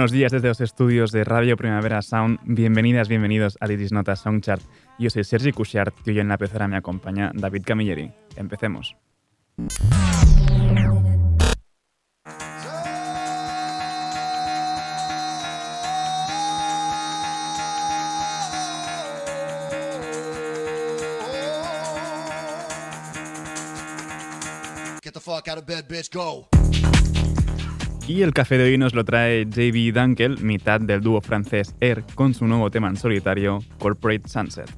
Buenos días desde los estudios de Radio Primavera Sound. Bienvenidas, bienvenidos a Iris Nota Soundchart. Yo soy Sergi Cushart y hoy en la pecera me acompaña David Camilleri. Empecemos. Get the fuck out of bed, bitch. Go. Y el café de hoy nos lo trae JB Dunkel, mitad del dúo francés Air, con su nuevo tema en solitario, Corporate Sunset.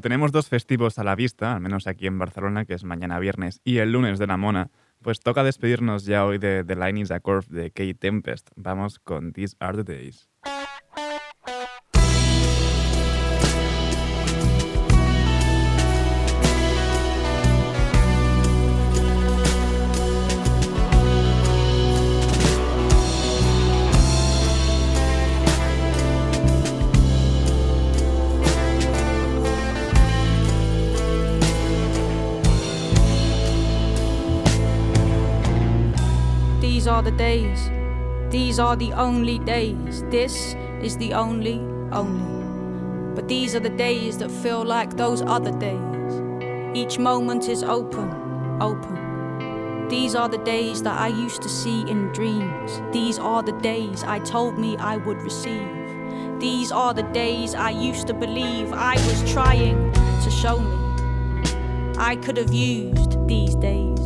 Tenemos dos festivos a la vista, al menos aquí en Barcelona, que es mañana viernes y el lunes de la Mona, pues toca despedirnos ya hoy de The Line is a Curve de Kate Tempest. Vamos con These Are the Days. Are the days. These are the only days. This is the only, only. But these are the days that feel like those other days. Each moment is open, open. These are the days that I used to see in dreams. These are the days I told me I would receive. These are the days I used to believe I was trying to show me. I could have used these days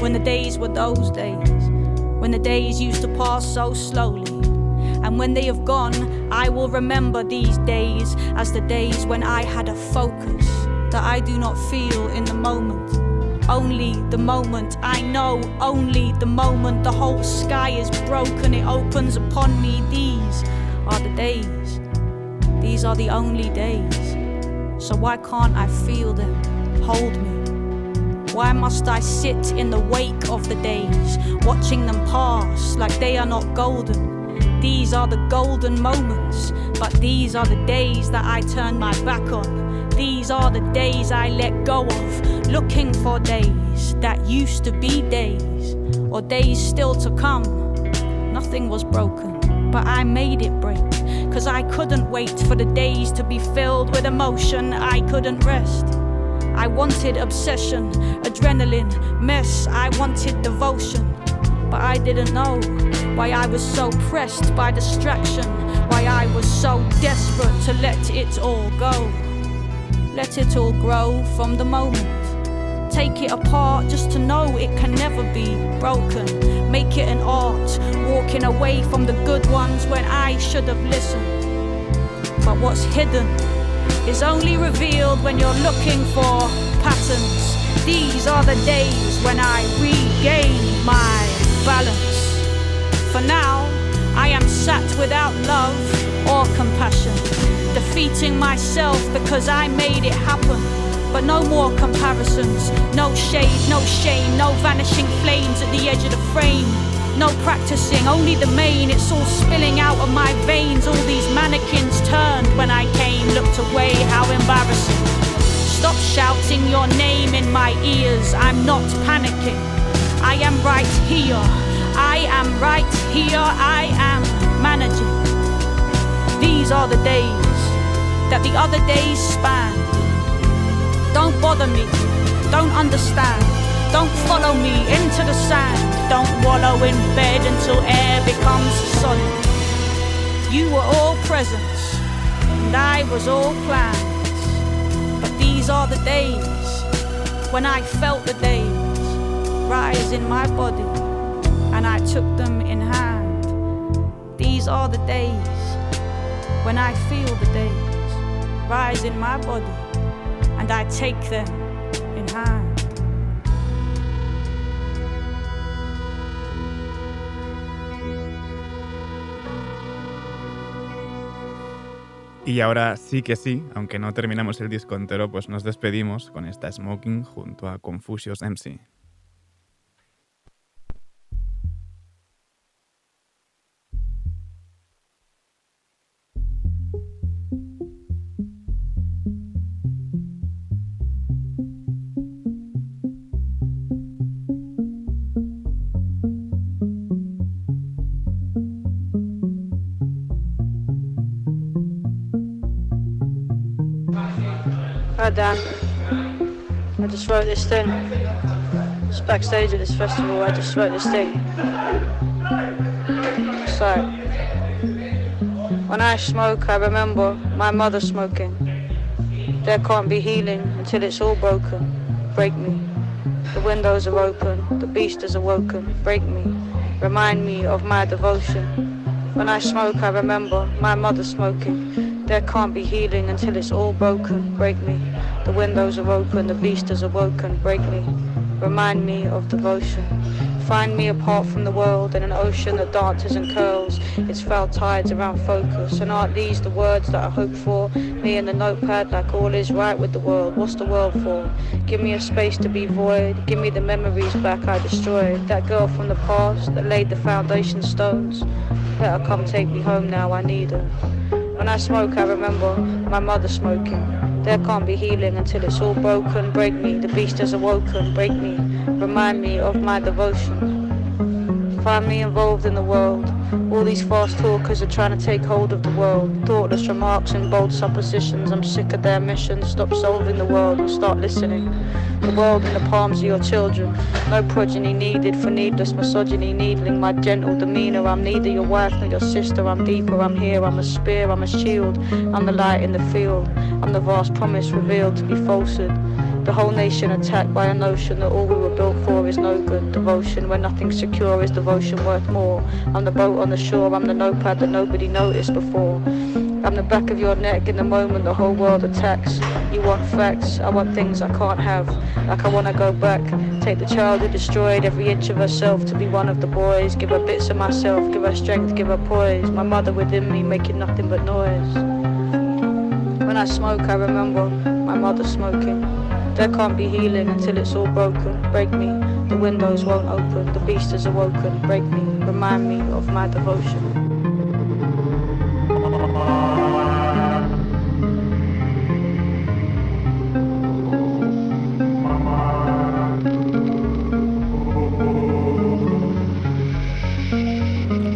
when the days were those days, when the days used to pass so slowly. And when they have gone, I will remember these days as the days when I had a focus that I do not feel in the moment. Only the moment I know, only the moment the whole sky is broken, it opens upon me. These are the days, these are the only days. So why can't I feel them? Hold me. Why must I sit in the wake of the days, watching them pass like they are not golden? These are the golden moments, but these are the days that I turn my back on. These are the days I let go of, looking for days that used to be days, or days still to come. Nothing was broken, but I made it break. Cause I couldn't wait for the days to be filled with emotion, I couldn't rest. I wanted obsession, adrenaline, mess, I wanted devotion. But I didn't know why I was so pressed by distraction, why I was so desperate to let it all go. Let it all grow from the moment. Take it apart just to know it can never be broken. Make it an art, walking away from the good ones when I should have listened. But what's hidden is only revealed when you're looking for patterns. These are the days when I regain my balance. For now, I am sat without love or compassion, defeating myself because I made it happen. But no more comparisons, no shade, no shame, no vanishing flames at the edge of the frame. No practicing, only the main, it's all spilling out of my veins. All these mannequins turned when I came, looked away, how embarrassing. Stop shouting your name in my ears, I'm not panicking. I am right here, I am right here, I am managing. These are the days that the other days span. Don't bother me, don't understand. Don't follow me into the sand. Don't wallow in bed until air becomes solid. You were all presents, and I was all plans. But these are the days when I felt the days rise in my body, and I took them in hand. These are the days when I feel the days rise in my body, and I take them Y ahora sí que sí, aunque no terminamos el disco entero, pues nos despedimos con esta Smoking junto a Confucius MC. Hi Dan. I just wrote this thing. It's backstage at this festival. I just wrote this thing. Like when I smoke, I remember my mother smoking. There can't be healing until it's all broken. Break me. The windows are open. The beast is awoken. Break me. Remind me of my devotion. When I smoke, I remember my mother smoking. There can't be healing until it's all broken. Break me. The windows are open, the beast is awoken. Break me. Remind me of devotion. Find me apart from the world in an ocean that dances and curls. Its foul tides around focus. And aren't these the words that I hope for? Me and the notepad like all is right with the world. What's the world for? Give me a space to be void. Give me the memories back I destroyed. That girl from the past that laid the foundation stones. Let her come take me home now, I need her. When I smoke, I remember my mother smoking. There can't be healing until it's all broken. Break me, the beast has awoken. Break me, remind me of my devotion. find me involved in the world. All these fast talkers are trying to take hold of the world. Thoughtless remarks and bold suppositions. I'm sick of their mission. Stop solving the world and start listening. The world in the palms of your children. No progeny needed for needless misogyny, needling my gentle demeanor. I'm neither your wife nor your sister. I'm deeper. I'm here. I'm a spear. I'm a shield. I'm the light in the field. I'm the vast promise revealed to be falsehood. The whole nation attacked by a notion that all we were built for is no good. Devotion where nothing's secure is devotion worth more. I'm the boat on the shore, I'm the notepad that nobody noticed before. I'm the back of your neck in the moment the whole world attacks. You want facts, I want things I can't have. Like I wanna go back, take the child who destroyed every inch of herself to be one of the boys. Give her bits of myself, give her strength, give her poise. My mother within me making nothing but noise. When I smoke, I remember my mother smoking. There can't be healing until it's all broken. Break me, the windows won't open. The beast has awoken. Break me, remind me of my devotion.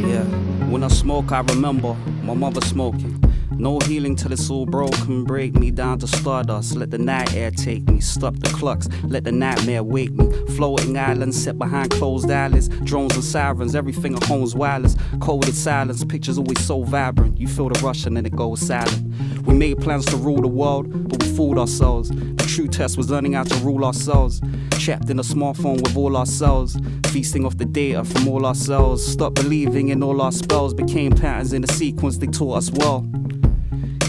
Yeah, when I smoke, I remember my mother smoking. No healing till it's all broken. Break me down to stardust. Let the night air take me. Stop the clocks. Let the nightmare wake me. Floating islands set behind closed eyelids. Drones and sirens. Everything at home's wireless. Coded silence. Pictures always so vibrant. You feel the rush and then it goes silent. We made plans to rule the world, but we fooled ourselves. The true test was learning how to rule ourselves. Trapped in a smartphone with all ourselves. Feasting off the data from all ourselves. Stop believing in all our spells. Became patterns in the sequence they taught us well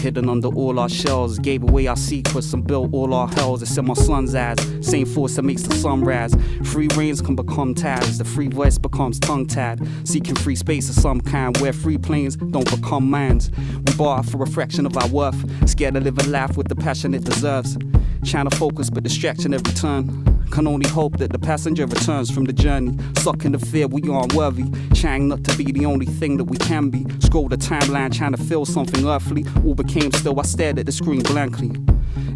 hidden under all our shells. Gave away our secrets and built all our hells. It's in my son's eyes. Same force that makes the sun rise. Free reigns can become ties. The free voice becomes tongue tied. Seeking free space of some kind where free planes don't become mines. We bar for a fraction of our worth. Scared to live a life with the passion it deserves. Trying to focus, but distraction every turn. Can only hope that the passenger returns from the journey. Stuck in the fear we aren't worthy. Trying not to be the only thing that we can be. Scroll the timeline, trying to feel something earthly. All became still, I stared at the screen blankly.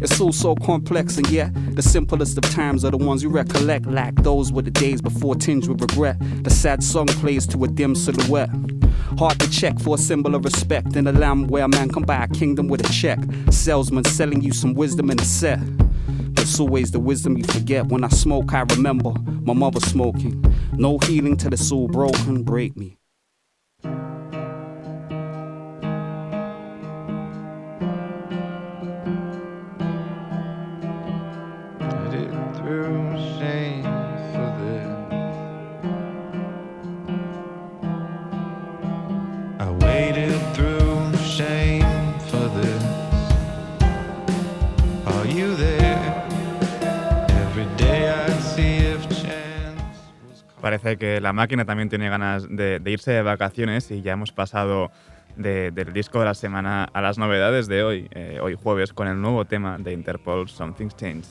It's all so complex, and yet the simplest of times are the ones you recollect. Like those were the days before tinged with regret. The sad song plays to a dim silhouette. Hard to check for a symbol of respect in a land where a man can buy a kingdom with a check. Salesman selling you some wisdom in a set. It's always the wisdom you forget. When I smoke, I remember my mother smoking. No healing till it's all broken. Break me. Parece que la máquina también tiene ganas de, irse de vacaciones y ya hemos pasado de- del disco de la semana a las novedades de hoy, eh, hoy jueves, con el nuevo tema de Interpol, Something's Changed.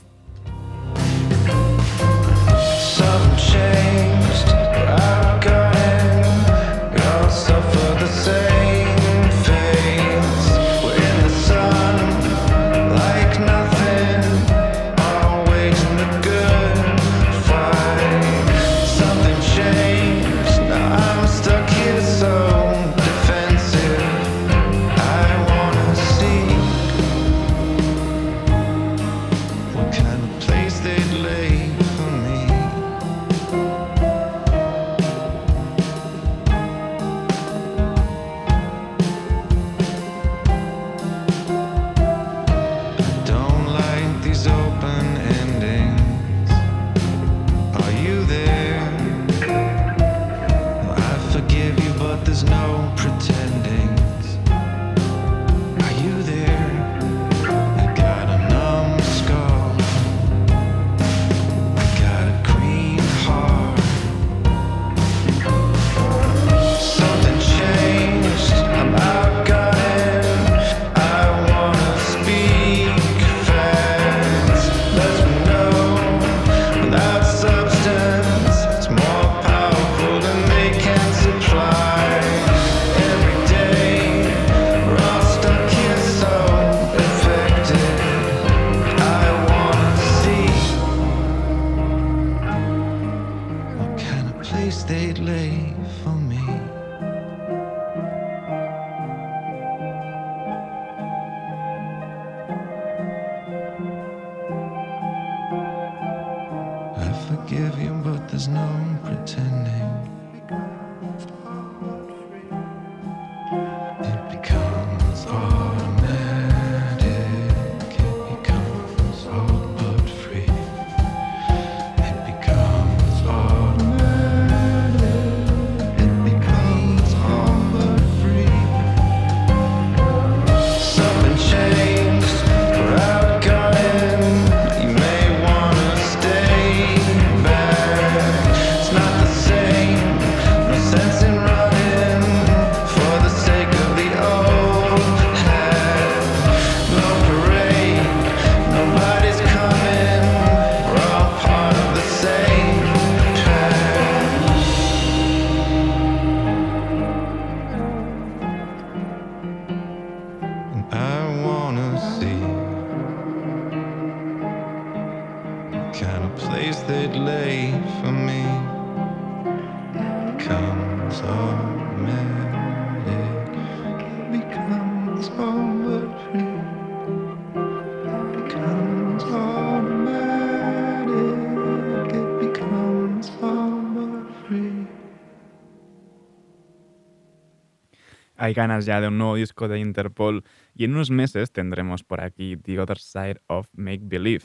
Hay ganas ya de un nuevo disco de Interpol y en unos meses tendremos por aquí The Other Side of Make Believe.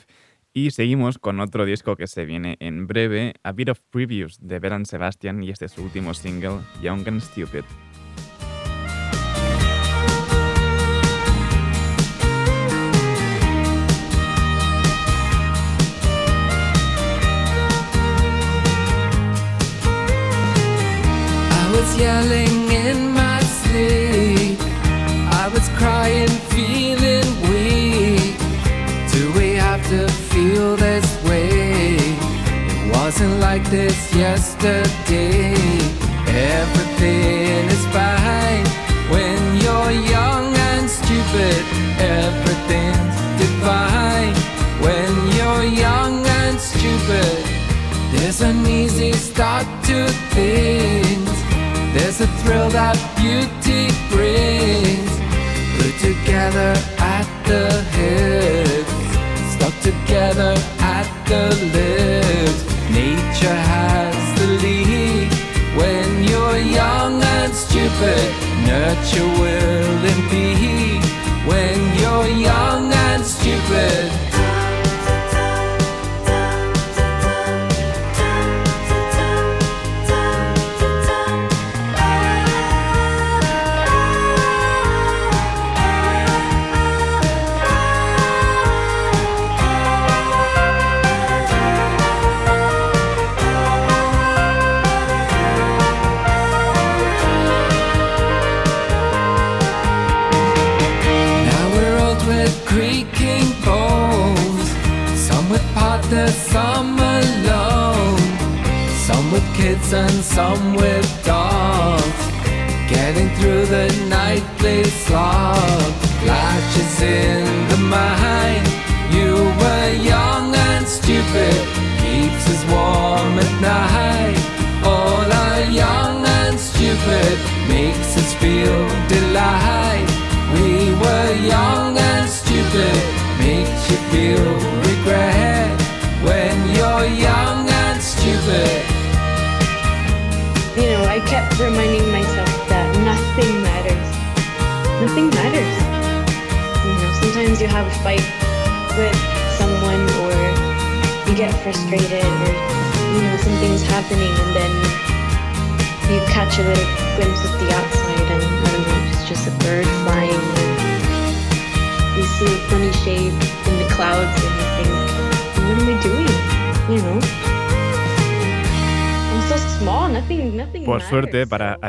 Y seguimos con otro disco que se viene en breve, A Bit of Previews de Beran Sebastian y este es su último single, Young and Stupid. Wasn't like this yesterday. Everything is fine when you're young and stupid. Everything's divine when you're young and stupid. There's an easy start to things. There's a thrill that beauty brings. Put together at the hips, stuck together at the lips. Nature has the lead when you're young and stupid. Nurture will impede when you're young and stupid.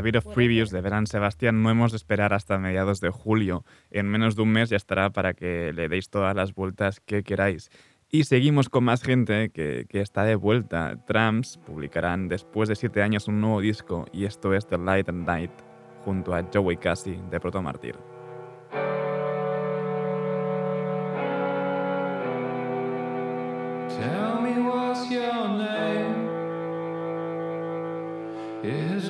Bit of. Previews de Verán Sebastián no hemos de esperar hasta mediados de julio. En menos de un mes ya estará para que le deis todas las vueltas que queráis. Y seguimos con más gente que, que está de vuelta. Trams publicarán después de siete años un nuevo disco y esto es The Light and Night junto a Joey Cassie de Proto Martyr. Tell me what's your name? It has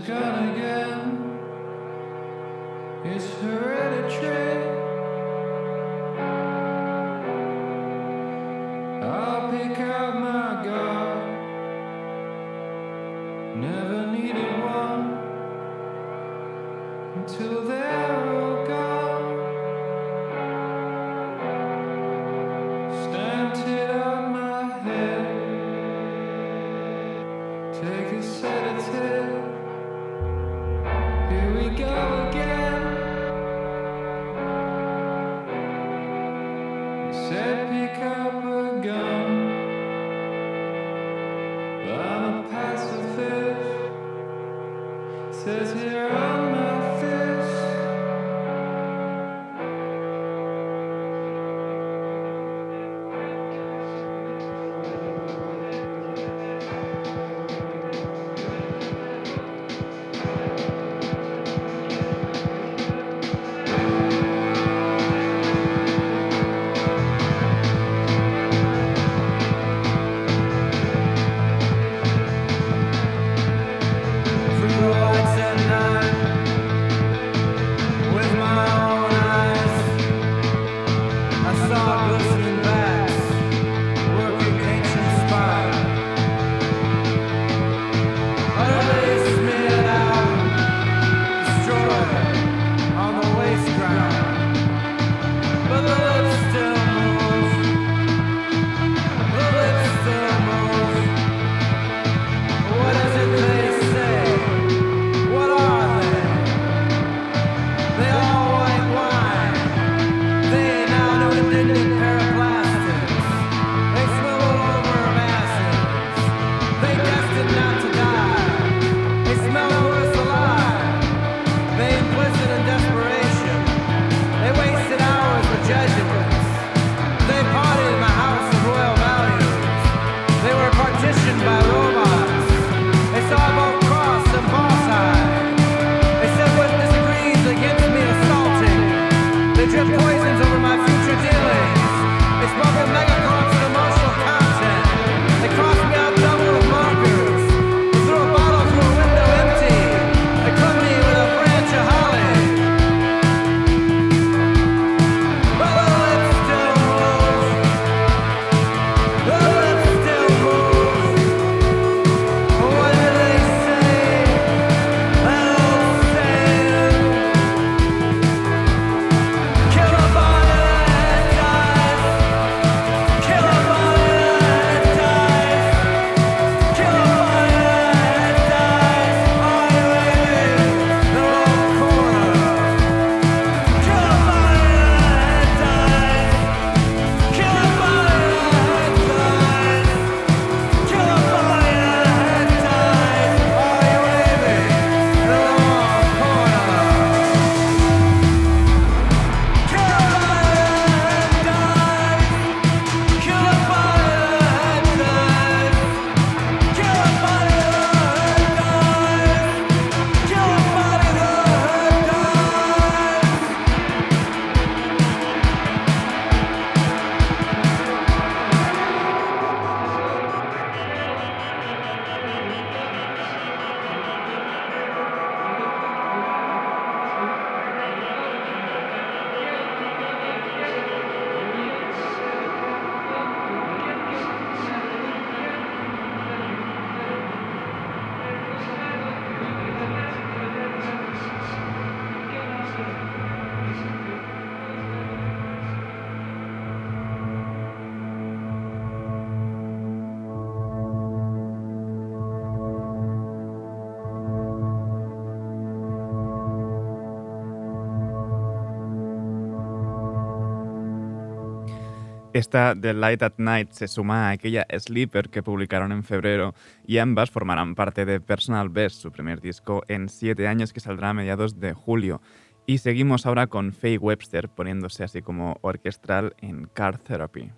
Esta The Light at Night se suma a aquella Sleeper que publicaron en febrero y ambas formarán parte de Personal Best, su primer disco en siete años que saldrá a mediados de julio. Y seguimos ahora con Faye Webster poniéndose así como orquestral en Car Therapy.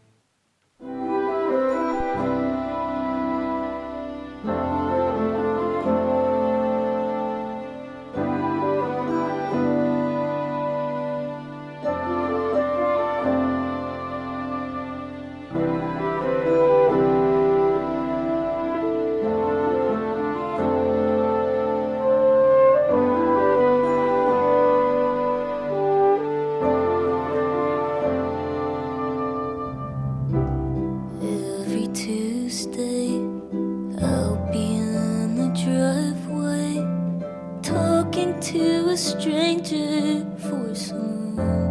To a stranger for some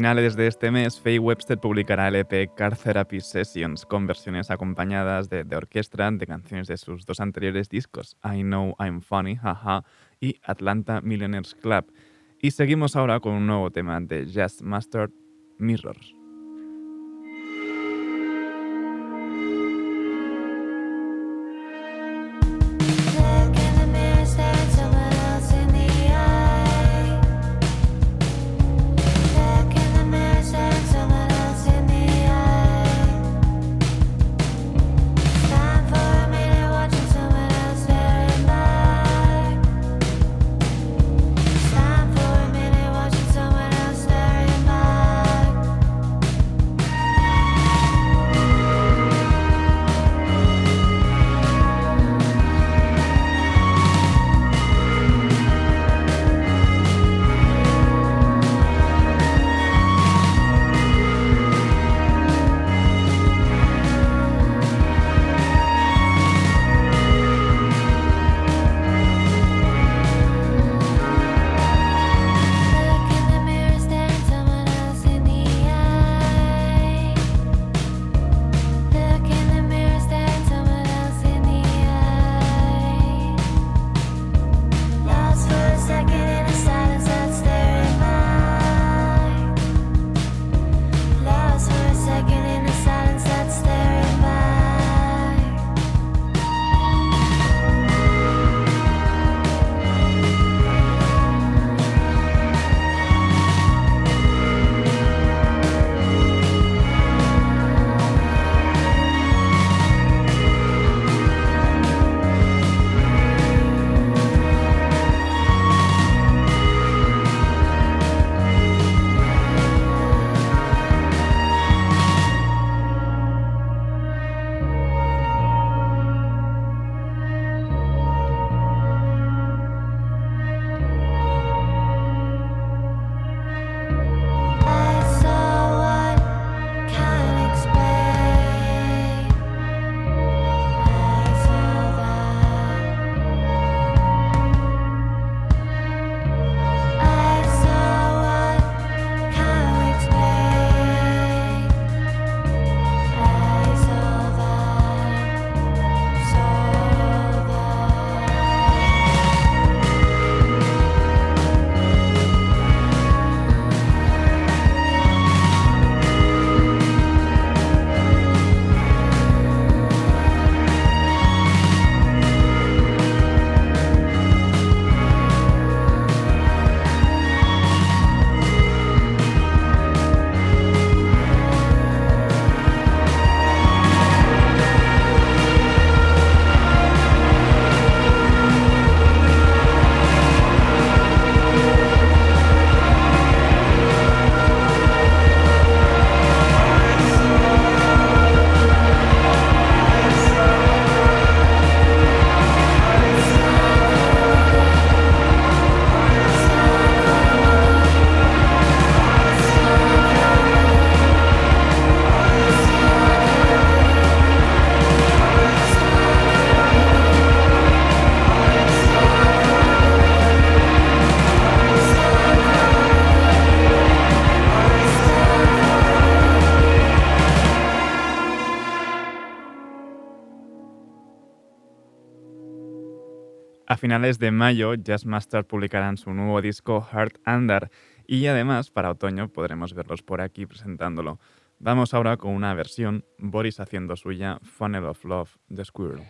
finales de este mes, Faye Webster publicará el EP Car Therapy Sessions con versiones acompañadas de, orquesta de canciones de sus dos anteriores discos, I Know I'm Funny, y Atlanta Millionaires Club. Y seguimos ahora con un nuevo tema de Jazz Master Mirrors. Finales de mayo, Jazzmaster publicarán su nuevo disco Heart Under y además para otoño podremos verlos por aquí presentándolo. Vamos ahora con una versión, Boris haciendo suya Funnel of Love de Squirrel.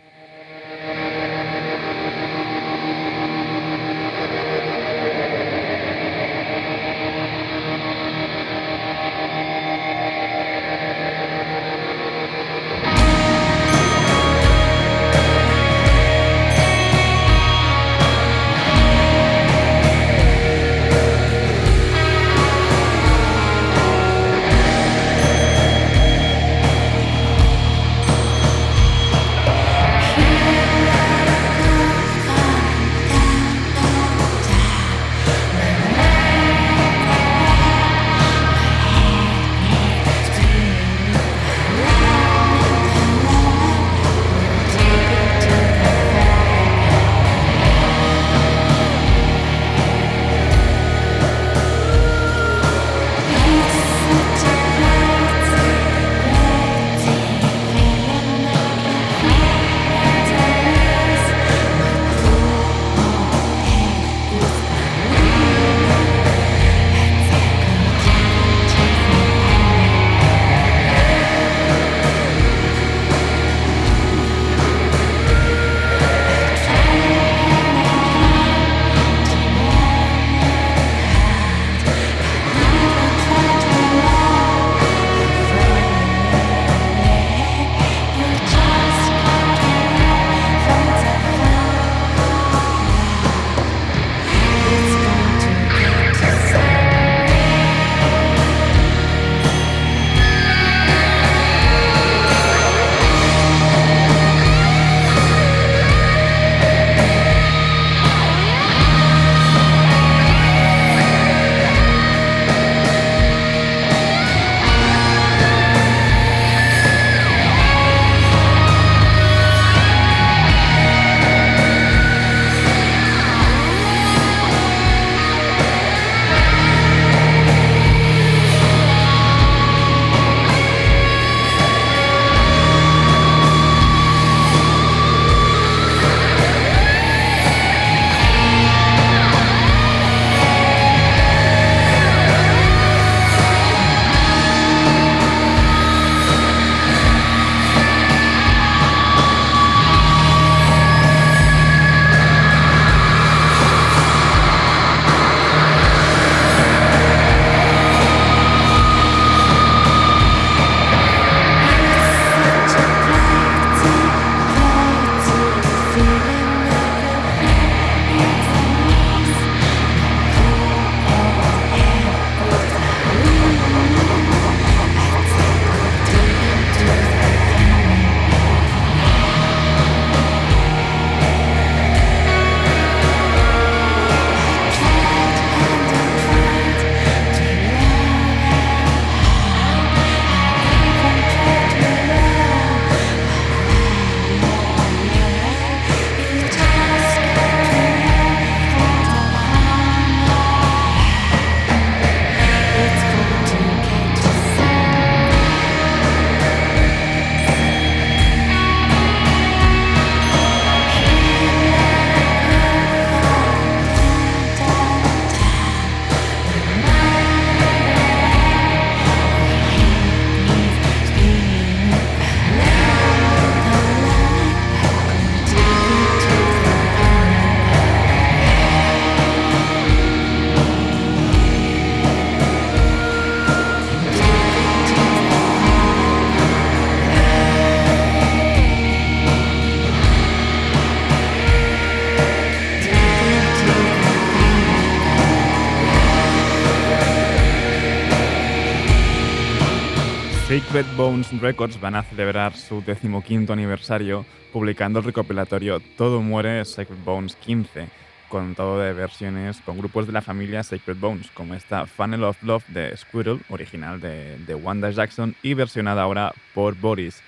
Sacred Bones Records van a celebrar su decimoquinto aniversario publicando el recopilatorio Todo Muere Sacred Bones 15, con todo de versiones con grupos de la familia Sacred Bones, como esta Funnel of Love de Squirrel, original de, de Wanda Jackson y versionada ahora por Boris.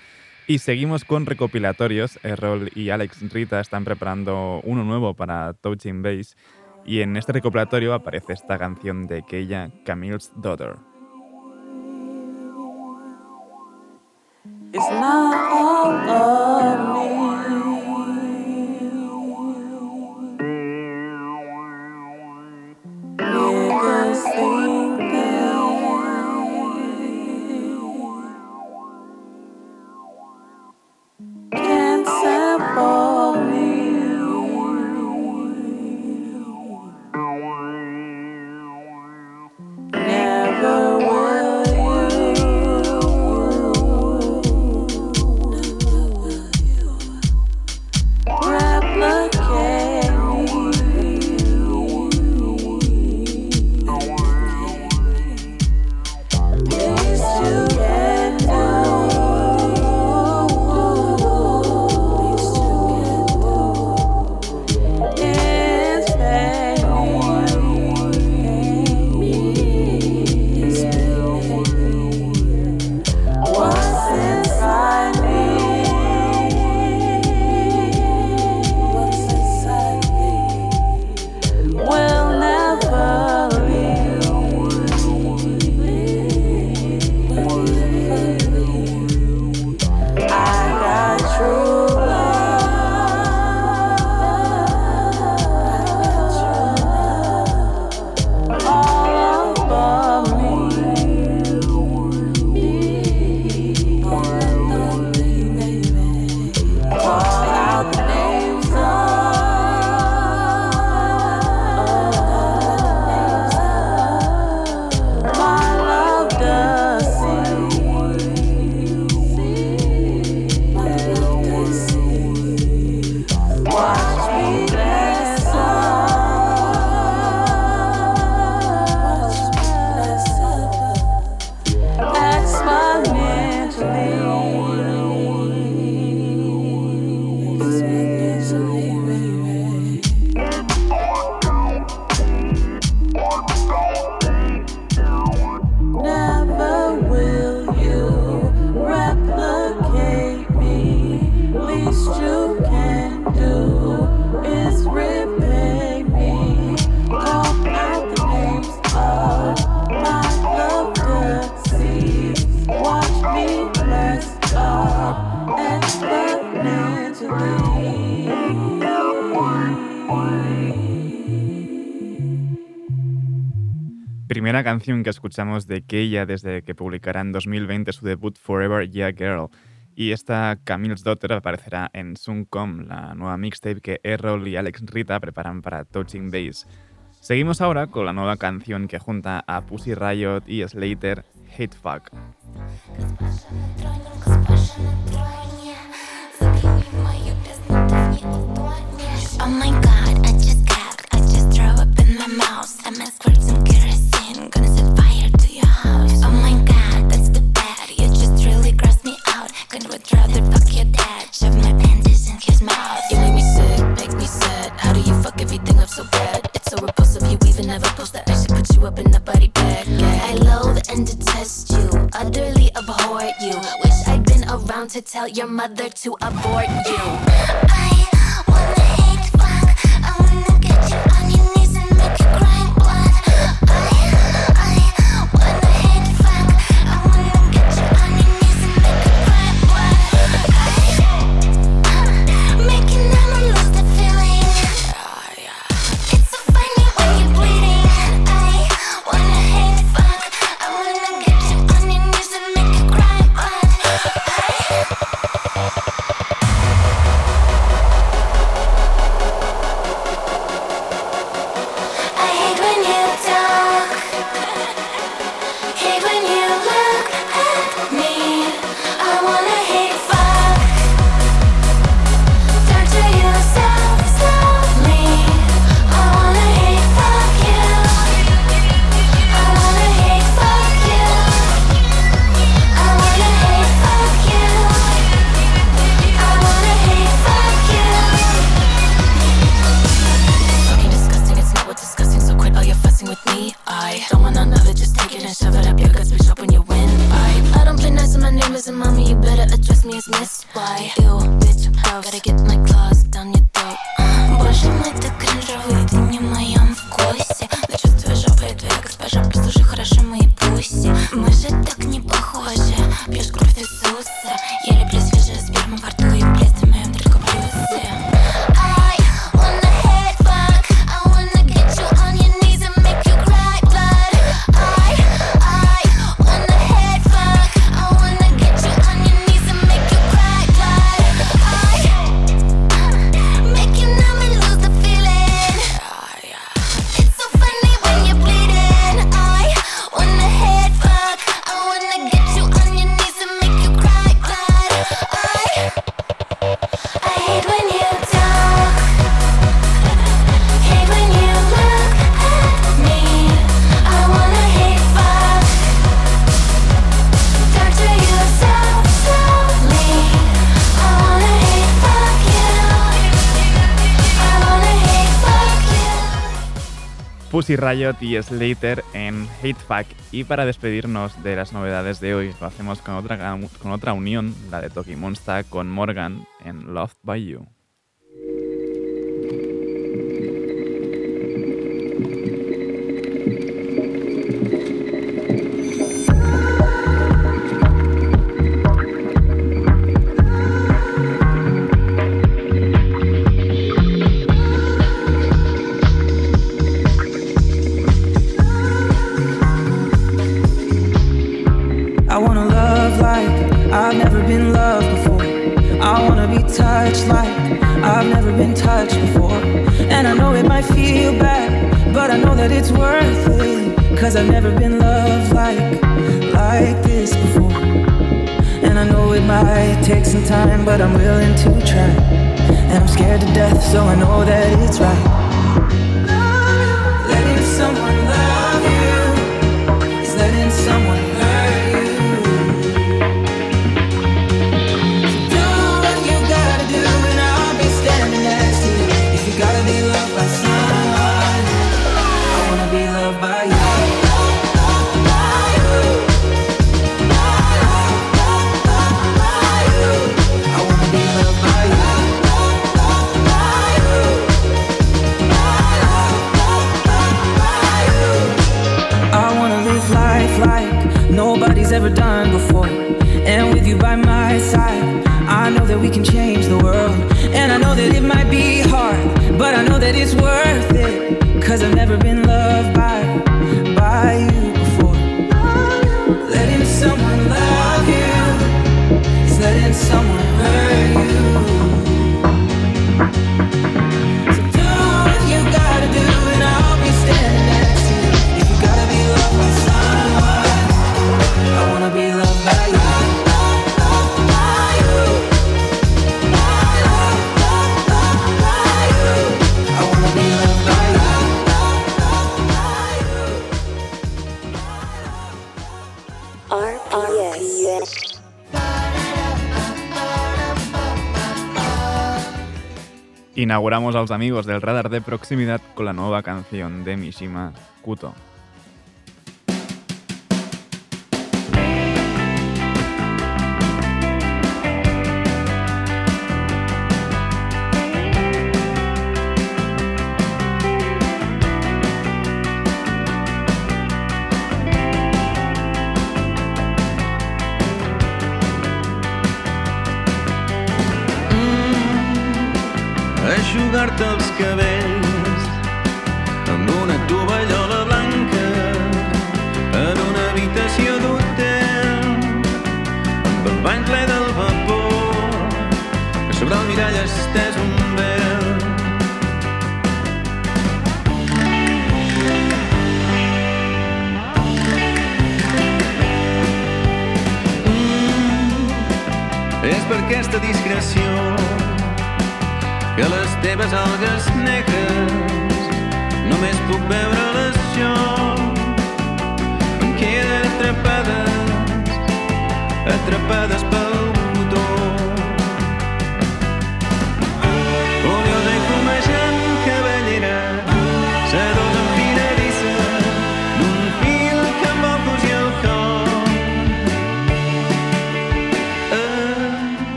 Y seguimos con recopilatorios. Errol y Alex Rita están preparando uno nuevo para Touching Base. Y en este recopilatorio aparece esta canción de Keia, Camille's Daughter. It's not all of me. Niggas think. Can't separate. que escuchamos de Keya desde que publicará en 2020 su debut Forever Yeah Girl. Y esta Camille's Daughter aparecerá en Suncom, la nueva mixtape que Errol y Alex Rita preparan para Touching Base. Seguimos ahora con la nueva canción que junta a Pussy Riot y Slater, Hate Fuck. business. Why? Ew, bitch, gross. Gotta get my Pussy Riot y Slater en Hatepack. Y para despedirnos de las novedades de hoy, lo hacemos con otra, con otra unión, la de Toki Monsta con Morgan en Loved by You. like I've never been touched before. And I know it might feel bad, but I know that it's worth it. Cause I've never been loved like, like this before. And I know it might take some time, but I'm willing to try. And I'm scared to death, so I know that it's right. but it's worth it. Cause I've never been loved by, by you before. Letting someone love you is letting someone Inauguramos a los amigos del radar de proximidad con la nueva canción de Mishima Kuto.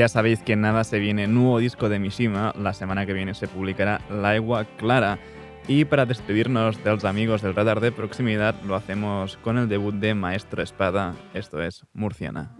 Ya sabéis que nada se viene nuevo disco de Mishima, la semana que viene se publicará La Agua Clara. Y para despedirnos de los amigos del radar de proximidad, lo hacemos con el debut de Maestro Espada, esto es Murciana.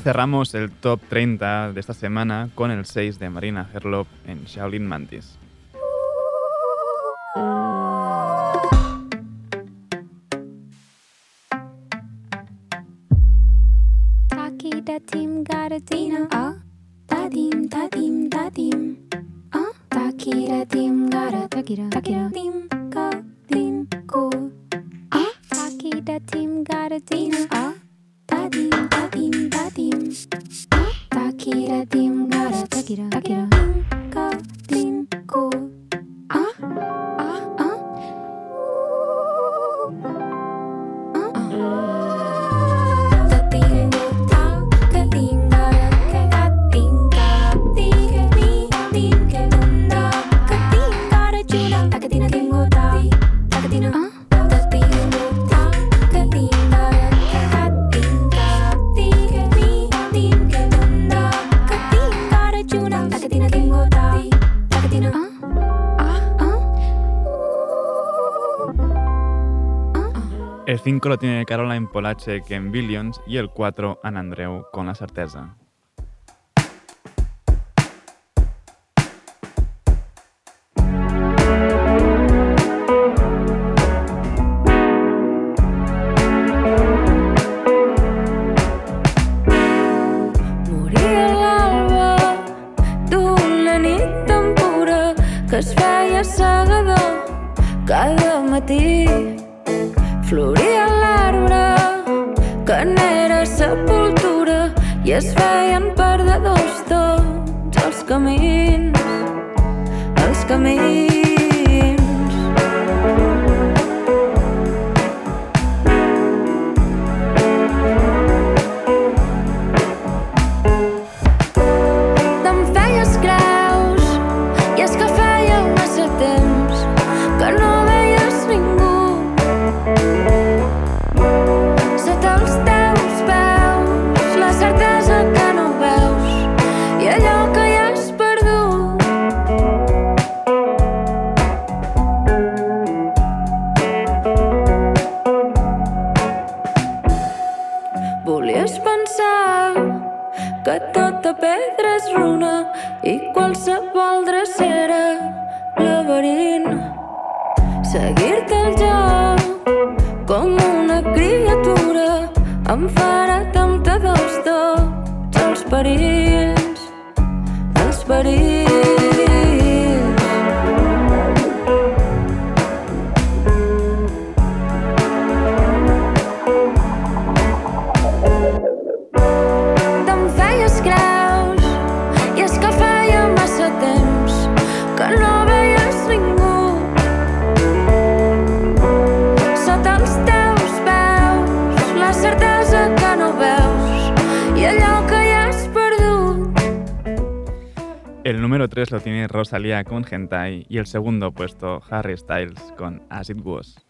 cerramos el top 30 de esta semana con el 6 de Marina Herlop en Shaolin Mantis. 5 lo tiene Caroline Polacek en Billions y el 4 en Andreu con la certeza. Сагир salía con Hentai y el segundo puesto Harry Styles con As It Was.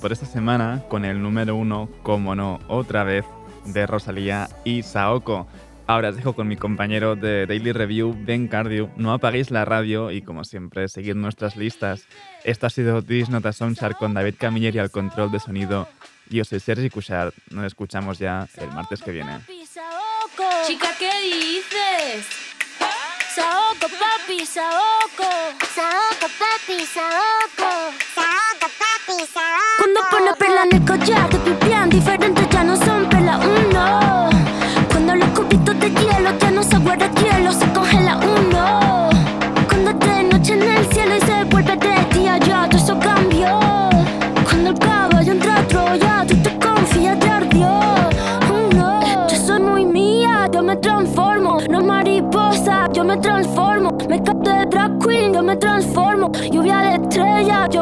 Por esta semana con el número uno, como no, otra vez, de Rosalía y Saoko. Ahora os dejo con mi compañero de Daily Review, Ben Cardio. No apaguéis la radio y, como siempre, seguid nuestras listas. Esto ha sido This Nota Soundchart con David Camilleri al control de sonido. Yo soy Sergi Cushart. Nos escuchamos ya el martes que viene. Chica, ¿qué dices? Saoko, papi, Saoko. Saoko, papi, Saoko. Cuando pone perla en el collar, te pipián diferentes ya no son perla uno. Cuando los cubitos de hielo ya no se guarda hielo, se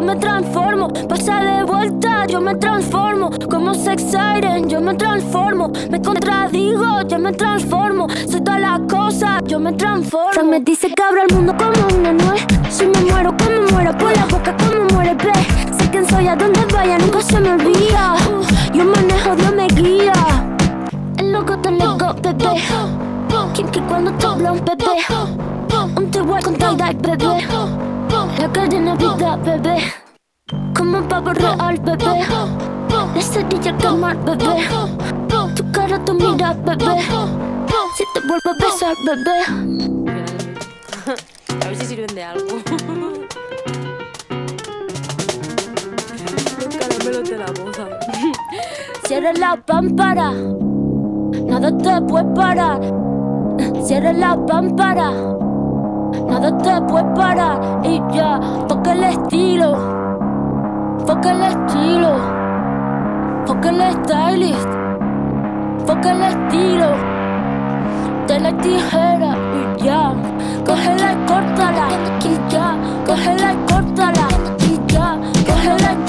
me transformo. Pasa de vuelta, yo me transformo. Como sex siren, yo me transformo. Me contradigo, yo me transformo. Soy todas las cosas, yo me transformo. Se me dice que abro el mundo como una nuez. Si me muero, como muero por la boca, como muere, ve. Sé quién soy, a donde vaya, nunca se me olvida. Yo manejo, Dios me guía. El loco te loco, bebé. Quien que cuando te habla un bebé. Un te voy con tal bebé. La cadena vida, bebé. Como un pavo real, bebé. La cerilla que mal, bebé. Tu cara, tu mira, bebé. Si te vuelvo a besar, bebé. A ver si sirven de algo. Los caramelos de la boca. Cierra la pámpara. Nada te puede parar. Cierra la pámpara nada te puede parar y ya, toca el estilo, toca el estilo, toca el stylist, toca el estilo, de la tijera y ya, cógela y córtala, y ya, cógela y córtala, y ya, cógela y